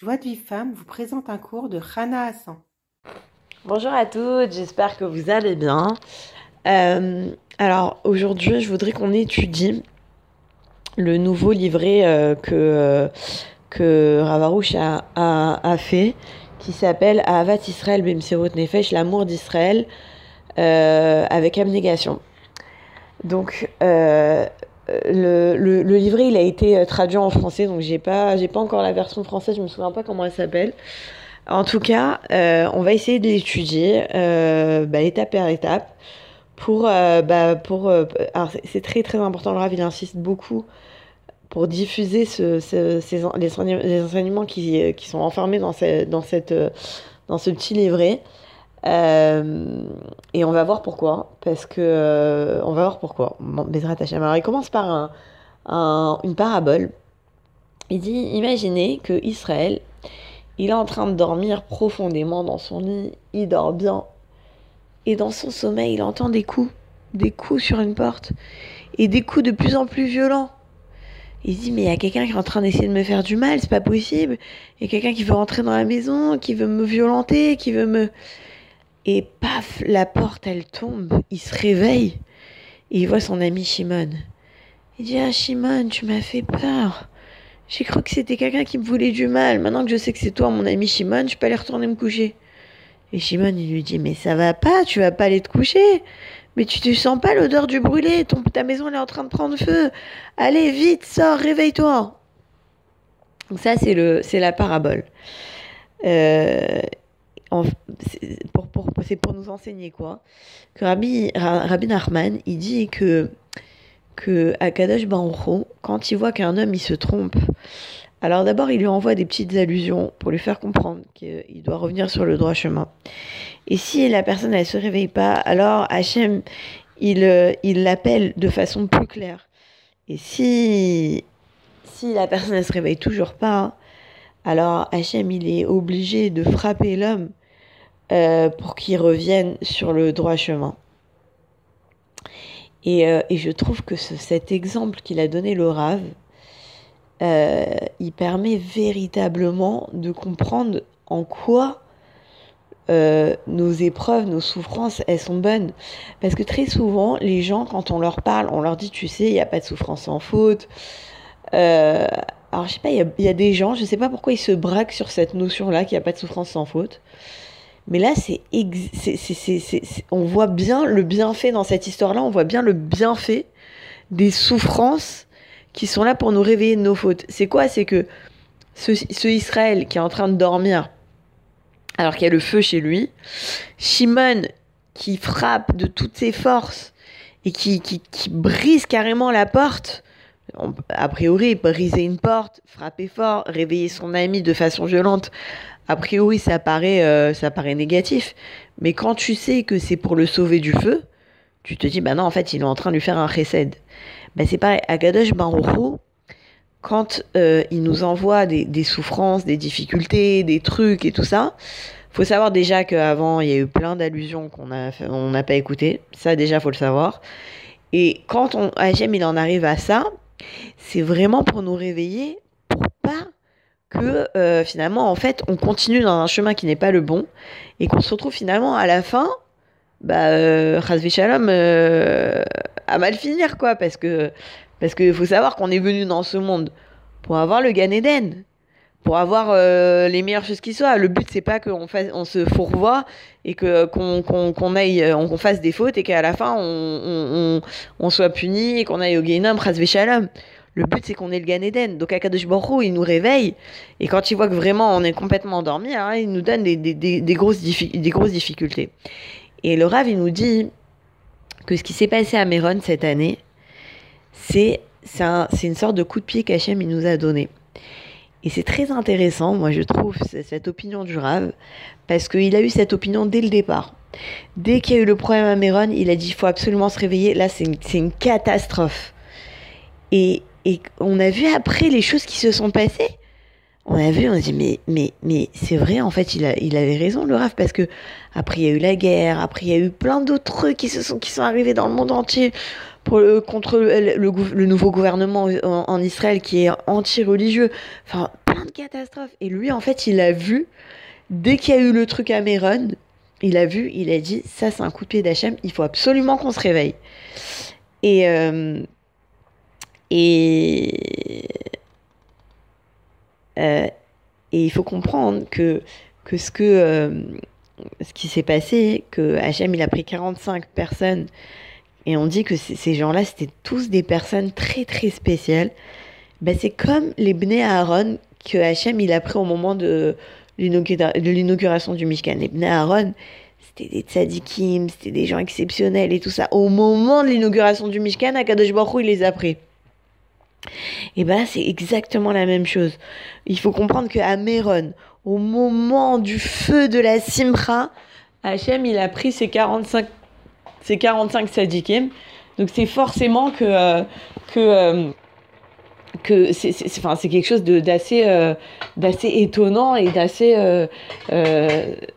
Joie de vie femme vous présente un cours de Rana Hassan. Bonjour à toutes, j'espère que vous allez bien. Euh, alors aujourd'hui, je voudrais qu'on étudie le nouveau livret euh, que, euh, que Ravarouche a, a, fait, qui s'appelle Ahavat Israël Bimsirut Nefesh, l'amour d'Israël avec abnégation. Donc le, livret il a été traduit en français, donc j'ai pas j'ai pas encore la version française, je me souviens pas comment elle s'appelle. En tout cas, euh, on va essayer de l'étudier euh, bah, étape par étape pour euh, bah, pour c'est très très important le Rav il insiste beaucoup pour diffuser ce, ce, ces, les, enseignements qui, sont enfermés dans, dans, cette, dans ce petit livret. Euh, et on va voir pourquoi. Parce que. Euh, on va voir pourquoi. Bezrat Hashem. Alors, il commence par un, un, une parabole. Il dit Imaginez que Israël, il est en train de dormir profondément dans son lit. Il dort bien. Et dans son sommeil, il entend des coups. Des coups sur une porte. Et des coups de plus en plus violents. Il dit, mais il y a quelqu'un qui est en train d'essayer de me faire du mal, c'est pas possible. Il y a quelqu'un qui veut rentrer dans la maison, qui veut me violenter, qui veut me. Et paf, la porte, elle tombe. Il se réveille. Et il voit son ami Shimon. Il dit Ah, Shimon, tu m'as fait peur. J'ai cru que c'était quelqu'un qui me voulait du mal. Maintenant que je sais que c'est toi, mon ami Shimon, je peux aller retourner me coucher. Et Shimon, il lui dit Mais ça va pas, tu vas pas aller te coucher. Mais tu te sens pas l'odeur du brûlé, ta maison elle est en train de prendre feu. Allez, vite, sors, réveille-toi. Donc ça, c'est le, c'est la parabole. Euh, pour, pour, c'est pour nous enseigner quoi. Que Rabbi, Rabbi Nachman il dit que que Akadosh Baruch quand il voit qu'un homme il se trompe alors d'abord il lui envoie des petites allusions pour lui faire comprendre qu'il doit revenir sur le droit chemin. Et si la personne elle se réveille pas alors Hachem il il l'appelle de façon plus claire. Et si si la personne elle se réveille toujours pas alors Hachem il est obligé de frapper l'homme euh, pour qu'ils reviennent sur le droit chemin. Et, euh, et je trouve que ce, cet exemple qu'il a donné le Rav, euh, il permet véritablement de comprendre en quoi nos épreuves, nos souffrances, elles sont bonnes. Parce que très souvent, les gens, quand on leur parle, on leur dit, tu sais, il n'y a pas de souffrance sans faute. Alors, je sais pas, il y, a des gens, je sais pas pourquoi ils se braquent sur cette notion-là, qu'il n'y a pas de souffrance sans faute. Mais là, c'est, on voit bien le bienfait dans cette histoire-là, on voit bien le bienfait des souffrances qui sont là pour nous réveiller de nos fautes. C'est quoi? C'est que ce, Israël qui est en train de dormir, alors qu'il y a le feu chez lui, Shimon qui frappe de toutes ses forces et qui, qui brise carrément la porte, a priori, briser une porte, frapper fort, réveiller son ami de façon violente, a priori, ça paraît, euh, ça paraît négatif. Mais quand tu sais que c'est pour le sauver du feu, tu te dis, bah non, en fait, il est en train de lui faire un recède. Bah, c'est pareil, à Gadosh Baruchou, quand euh, il nous envoie des, des, souffrances, des difficultés, des trucs et tout ça, faut savoir déjà qu'avant, il y a eu plein d'allusions qu'on n'a on n'a pas écoutées. Ça, déjà, faut le savoir. Et quand on, Hachem, il en arrive à ça, c'est vraiment pour nous réveiller, pour pas que euh, finalement, en fait, on continue dans un chemin qui n'est pas le bon et qu'on se retrouve finalement à la fin, bah, euh, Shalom, euh, à mal finir, quoi, parce que parce qu'il faut savoir qu'on est venu dans ce monde pour avoir le Gan Eden, pour avoir euh, les meilleures choses qui soient. Le but, c'est pas qu'on fasse, on se fourvoie et que qu'on qu'on qu'on aille, euh, fasse des fautes et qu'à la fin on, on, on, soit puni et qu'on aille au Guénam, Shalom. Le but, c'est qu'on ait le Gan Eden. Donc, Akadosh Baruch il nous réveille. Et quand il voit que vraiment on est complètement endormi, hein, il nous donne des, des, des, grosses des grosses difficultés. Et le Rav, il nous dit que ce qui s'est passé à Méron cette année, c'est un, une sorte de coup de pied qu'Hachem nous a donné. Et c'est très intéressant, moi je trouve, cette opinion du Rav, parce qu'il a eu cette opinion dès le départ. Dès qu'il y a eu le problème à Méron, il a dit il faut absolument se réveiller. Là, c'est une, catastrophe. Et, et on a vu après les choses qui se sont passées. on a vu, on a dit mais mais mais c'est vrai en fait il a il avait raison le Rav parce que après il y a eu la guerre, après il y a eu plein d'autres trucs qui se sont qui sont arrivés dans le monde entier contre le, nouveau gouvernement en, Israël qui est anti-religieux, enfin plein de catastrophes et lui en fait il a vu dès qu'il y a eu le truc à Méron, il a vu, il a dit ça c'est un coup de pied d'Hachem, il faut absolument qu'on se réveille. Et euh, euh, et il faut comprendre que, que ce que euh, ce qui s'est passé, que Hachem il a pris 45 personnes et on dit que ces gens-là c'était tous des personnes très très spéciales. Ben, c'est comme les Bnei Aaron que Hachem il a pris au moment de l'inauguration du Mishkan. Les Bnei Aaron, c'était des tzadikim, c'était des gens exceptionnels et tout ça. Au moment de l'inauguration du Mishkan, Akadosh Baruch Hu, il les a pris. Et ben c'est exactement la même chose. Il faut comprendre qu'à Méron, au moment du feu de la Simra, Hachem, il a pris ses 45, ses 45 sadikim. Donc c'est forcément que, euh, que, euh, que c'est, enfin, c'est quelque chose d'assez, euh, d'assez étonnant et d'assez,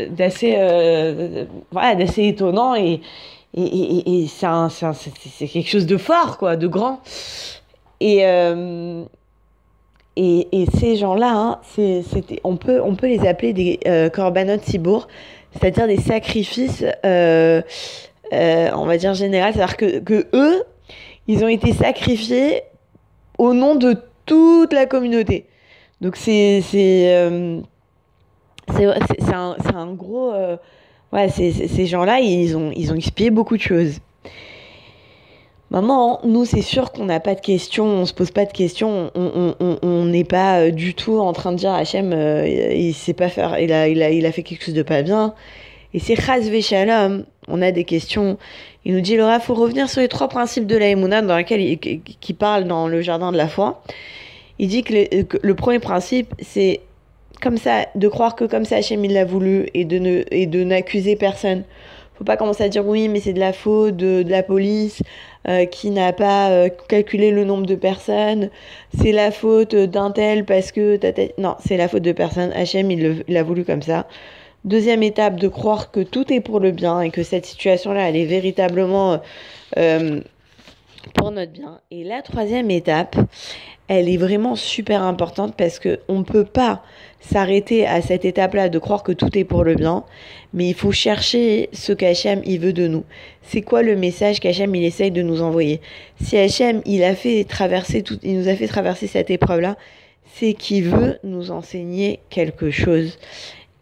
d'assez, voilà, d'assez étonnant et, et, et, et c'est, c'est, c'est quelque chose de fort, quoi, de grand. Et, et, ces gens-là, hein, c'est, on, peut, on peut les appeler des euh, korbanot cibour, c'est-à-dire des sacrifices, euh, on va dire général, c'est-à-dire que, eux, ils ont été sacrifiés au nom de toute la communauté. Donc c'est c'est euh, c'est un, un, gros euh, ouais ces gens-là ils ont ils ont expié beaucoup de choses. Maman, nous, c'est sûr qu'on n'a pas de questions, on se pose pas de questions, on n'est pas euh, du tout en train de dire Hachem, euh, il sait pas faire, il a, il, a, il a fait quelque chose de pas bien. Et c'est Chaz Veshalom, on a des questions. Il nous dit, Laura, faut revenir sur les trois principes de la dans lesquels il, qui parle dans le jardin de la foi. Il dit que le, premier principe, c'est comme ça, de croire que comme ça Hachem il l'a voulu et de ne, et de n'accuser personne faut pas commencer à dire oui, mais c'est de la faute de, la police euh, qui n'a pas euh, calculé le nombre de personnes. C'est la faute d'un tel parce que non, c'est la faute de personne. Hachem, il l'a voulu comme ça. Deuxième étape, de croire que tout est pour le bien et que cette situation-là, elle est véritablement euh, pour notre bien. Et la troisième étape, elle est vraiment super importante parce que on peut pas s'arrêter à cette étape-là de croire que tout est pour le bien, mais il faut chercher ce qu'Hachem il veut de nous. C'est quoi le message qu'Hachem il essaye de nous envoyer? Si Hachem il a fait traverser il nous a fait traverser cette épreuve-là, c'est qu'il veut nous enseigner quelque chose.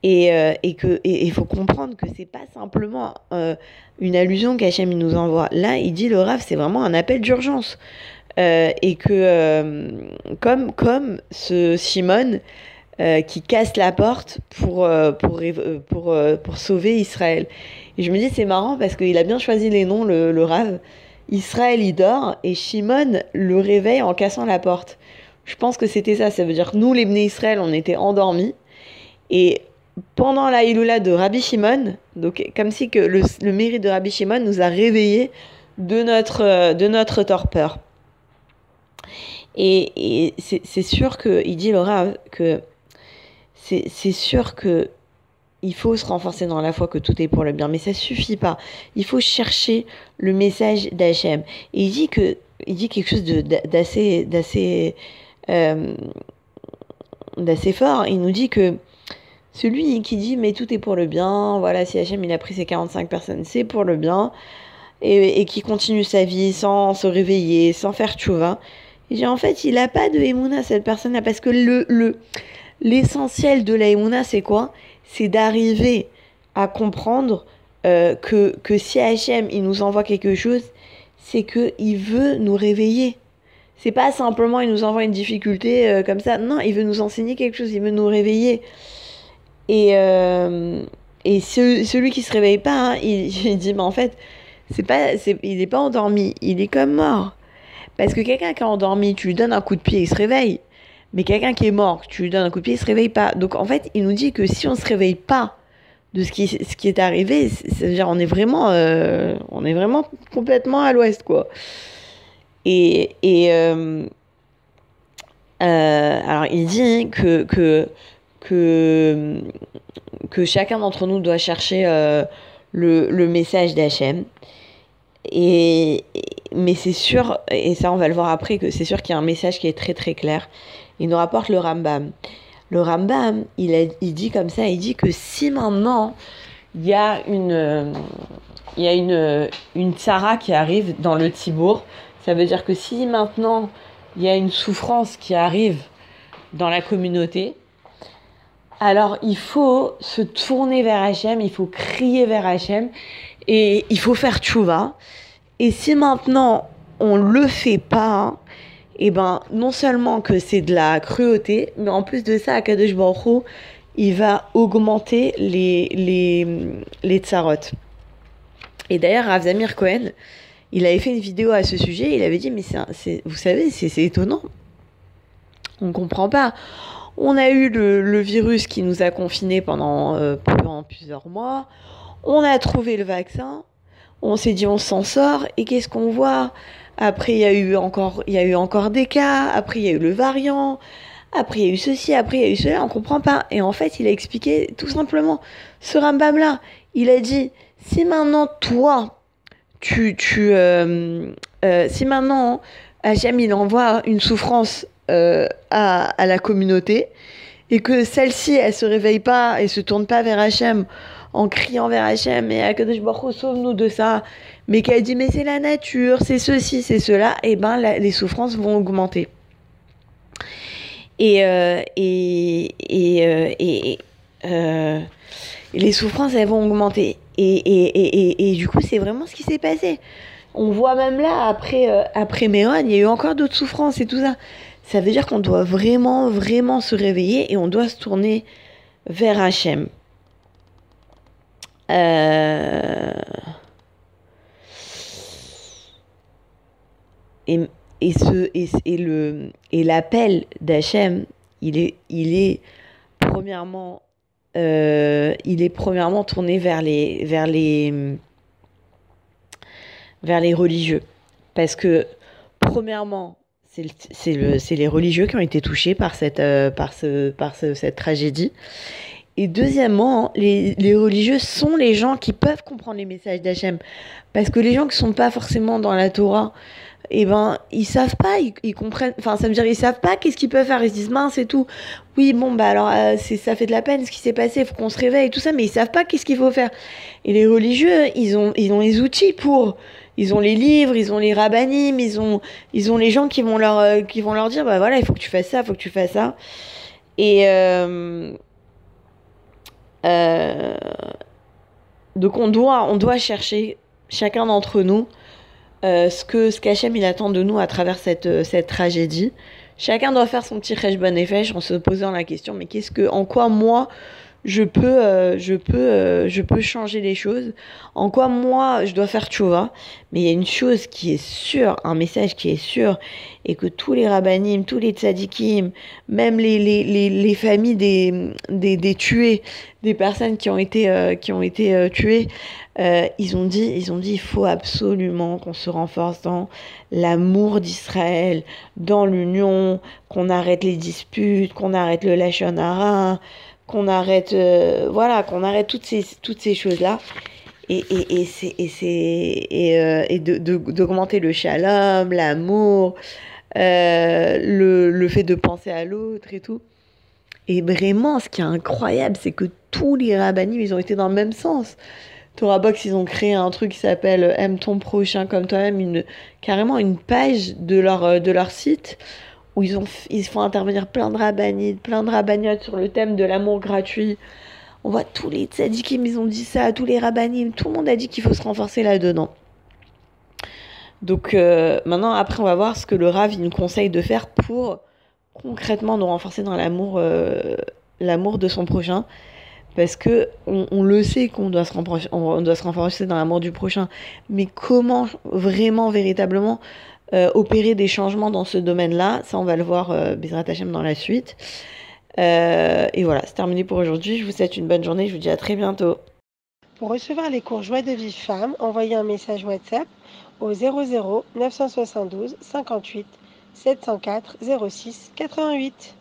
Et, euh, et que il faut comprendre que c'est pas simplement euh, une allusion qu'Hachem nous envoie. Là, il dit le Rav, c'est vraiment un appel d'urgence. Euh, et que comme comme ce euh, qui casse la porte pour, pour, pour, pour, sauver Israël. Et je me dis, c'est marrant parce qu'il a bien choisi les noms, le, le Rav. Israël, il dort et Shimon le réveille en cassant la porte. Je pense que c'était ça. Ça veut dire que nous, les Bnei Israël, on était endormis. Et pendant la Iloula de Rabbi Shimon, donc comme si que le, le mérite de Rabbi Shimon nous a réveillés de notre, de notre torpeur. Et, et c'est sûr qu'il dit, Laura, que c'est sûr que il faut se renforcer dans la foi que tout est pour le bien, mais ça suffit pas. Il faut chercher le message d'Hachem. Et il dit que, il dit quelque chose d'assez, d'assez, euh, d'assez fort. Il nous dit que celui qui dit mais tout est pour le bien, voilà, si Hachem il a pris ses 45 personnes, c'est pour le bien, et, et qui continue sa vie sans se réveiller, sans faire tchouva, il dit en fait il a pas de émouna cette personne-là parce que le, le, L'essentiel de l'aïmouna, c'est quoi? C'est d'arriver à comprendre euh, que, que si Hachem, il nous envoie quelque chose, c'est qu'il veut nous réveiller. C'est pas simplement il nous envoie une difficulté euh, comme ça. Non, il veut nous enseigner quelque chose, il veut nous réveiller. Et, euh, et ce, celui qui se réveille pas, hein, il, dit, mais en fait, c'est pas, c'est, il n'est pas endormi, il est comme mort. Parce que quelqu'un qui est endormi, tu lui donnes un coup de pied, il se réveille. Mais quelqu'un qui est mort, tu lui donnes un coup de pied, il se réveille pas. Donc en fait, il nous dit que si on se réveille pas de ce qui, ce qui est arrivé, c'est-à-dire on est vraiment, euh, on est vraiment complètement à l'ouest, quoi. Et, et, Euh, alors, il dit que, que, que, que chacun d'entre nous doit chercher euh, le, le, message d'Hachem. Et, mais c'est sûr, et ça on va le voir après, que c'est sûr qu'il y a un message qui est très très clair. Il nous rapporte le Rambam. Le Rambam, il, a, il dit comme ça, il dit que si maintenant il y a une, il y a une, une Sarah qui arrive dans le Tibour, ça veut dire que si maintenant il y a une souffrance qui arrive dans la communauté, alors il faut se tourner vers Hachem, il faut crier vers Hachem et il faut faire tchouva. Et si maintenant on le fait pas, et eh ben non seulement que c'est de la cruauté, mais en plus de ça, Akadosh Baruch il va augmenter les les les tsarot. Et d'ailleurs, Rav Zamir Cohen, il avait fait une vidéo à ce sujet. Il avait dit, mais vous savez, c'est, étonnant. On ne comprend pas. On a eu le, virus qui nous a confinés pendant, euh, pendant plusieurs mois. On a trouvé le vaccin. On s'est dit, on s'en sort. Et qu'est-ce qu'on voit? Après, il y, a eu encore, y a eu encore des cas. Après, il y a eu le variant. Après, il y a eu ceci. Après, il y a eu cela. On comprend pas. Et en fait, il a expliqué tout simplement ce Rambam-là. Il a dit, si maintenant, toi, tu, tu euh, euh, si maintenant Hachem il envoie une souffrance euh, à, à, la communauté et que celle-ci elle se réveille pas et se tourne pas vers Hachem en criant vers Hachem et Akadosh Baruch sauve-nous de ça mais qu'elle dit mais c'est la nature c'est ceci c'est cela et eh ben les souffrances vont augmenter et et et, et, et les souffrances elles vont augmenter et, et, du coup, c'est vraiment ce qui s'est passé. On voit même là, après, euh, après Méron, il y a eu encore d'autres souffrances et tout ça. Ça veut dire qu'on doit vraiment, vraiment se réveiller et on doit se tourner vers Hachem. Euh... Et, et, ce, l'appel d'Hachem, il est, il est premièrement euh, tourné vers les religieux. Parce que, premièrement, c'est le, les religieux qui ont été touchés par cette, euh, par ce, par ce, cette tragédie. Et deuxièmement, les, les, religieux sont les gens qui peuvent comprendre les messages d'Hachem. Parce que les gens qui sont pas forcément dans la Torah, eh ben ils savent pas, ils, comprennent, enfin ça veut dire ils savent pas qu'est-ce qu'ils peuvent faire, ils se disent mince et tout. Oui bon bah alors euh, c'est ça fait de la peine ce qui s'est passé, il faut qu'on se réveille et tout ça, mais ils savent pas qu'est-ce qu'il faut faire. Et les religieux ils ont ils ont les outils pour, ils ont les livres, ils ont les rabbinim, ils ont ils ont les gens qui vont leur euh, qui vont leur dire bah voilà il faut que tu fasses ça, il faut que tu fasses ça. Et euh, euh, donc on doit on doit chercher chacun d'entre nous ce que ce qu'Hachem il attend de nous à travers cette, cette tragédie. Chacun doit faire son petit bon effet en se posant la question mais qu'est-ce que en quoi moi je peux, euh, je peux, euh, je peux changer les choses. En quoi moi, je dois faire tchouva. Mais il y a une chose qui est sûre, un message qui est sûr, et que tous les rabbinim, tous les tzadikim, même les, les, les, les familles des, des, des, tués, des personnes qui ont été, euh, qui ont été tuées, ils ont dit, ils ont dit, il faut absolument qu'on se renforce dans l'amour d'Israël, dans l'union, qu'on arrête les disputes, qu'on arrête le lachonara, qu'on arrête, euh, voilà, qu'on arrête toutes ces, toutes ces choses-là. Et, et, et et, et, euh, et de, de, d'augmenter le shalom, l'amour, euh, le, le fait de penser à l'autre et tout. Et vraiment, ce qui est incroyable, c'est que tous les rabbinim, ils ont été dans le même sens. Torah Box, ils ont créé un truc qui s'appelle Aime ton prochain comme toi-même, une, carrément une page de leur, de leur site où ils, ont, ils font intervenir plein de rabbinites, plein de rabbiniotes sur le thème de l'amour gratuit. On voit tous les tzadikim, ils ont dit ça, tous les rabbinim, tout le monde a dit qu'il faut se renforcer là-dedans. Donc euh, maintenant, après, on va voir ce que le Rav nous conseille de faire pour concrètement nous renforcer dans l'amour euh, l'amour de son prochain. Parce que on le sait qu'on doit, se on doit se renforcer dans l'amour du prochain. Mais comment vraiment, véritablement euh, opérer des changements dans ce domaine-là. Ça, on va le voir euh, Hachem dans la suite. Euh, et voilà, c'est terminé pour aujourd'hui. Je vous souhaite une bonne journée. Je vous dis à très bientôt. Pour recevoir les cours Joie de vie femme, envoyez un message WhatsApp au 00 972 58 704 06 88.